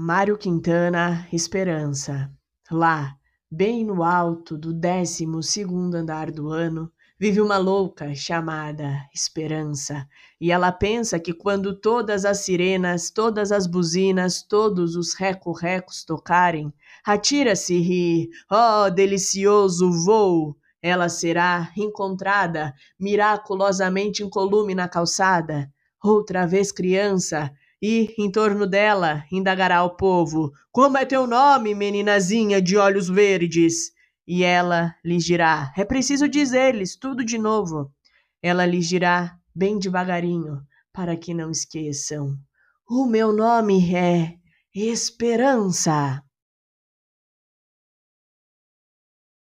Mário Quintana, Esperança. Lá, bem no alto do décimo segundo andar do ano, vive uma louca chamada Esperança. E ela pensa que quando todas as sirenas, todas as buzinas, todos os reco-recos tocarem, atira-se e ri, oh, delicioso voo! Ela será encontrada miraculosamente incolume na calçada, outra vez criança, e, em torno dela, indagará o povo: Como é teu nome, meninazinha de olhos verdes? E ela lhes dirá: É preciso dizer-lhes tudo de novo. Ela lhes dirá, bem devagarinho, para que não esqueçam: O meu nome é Esperança.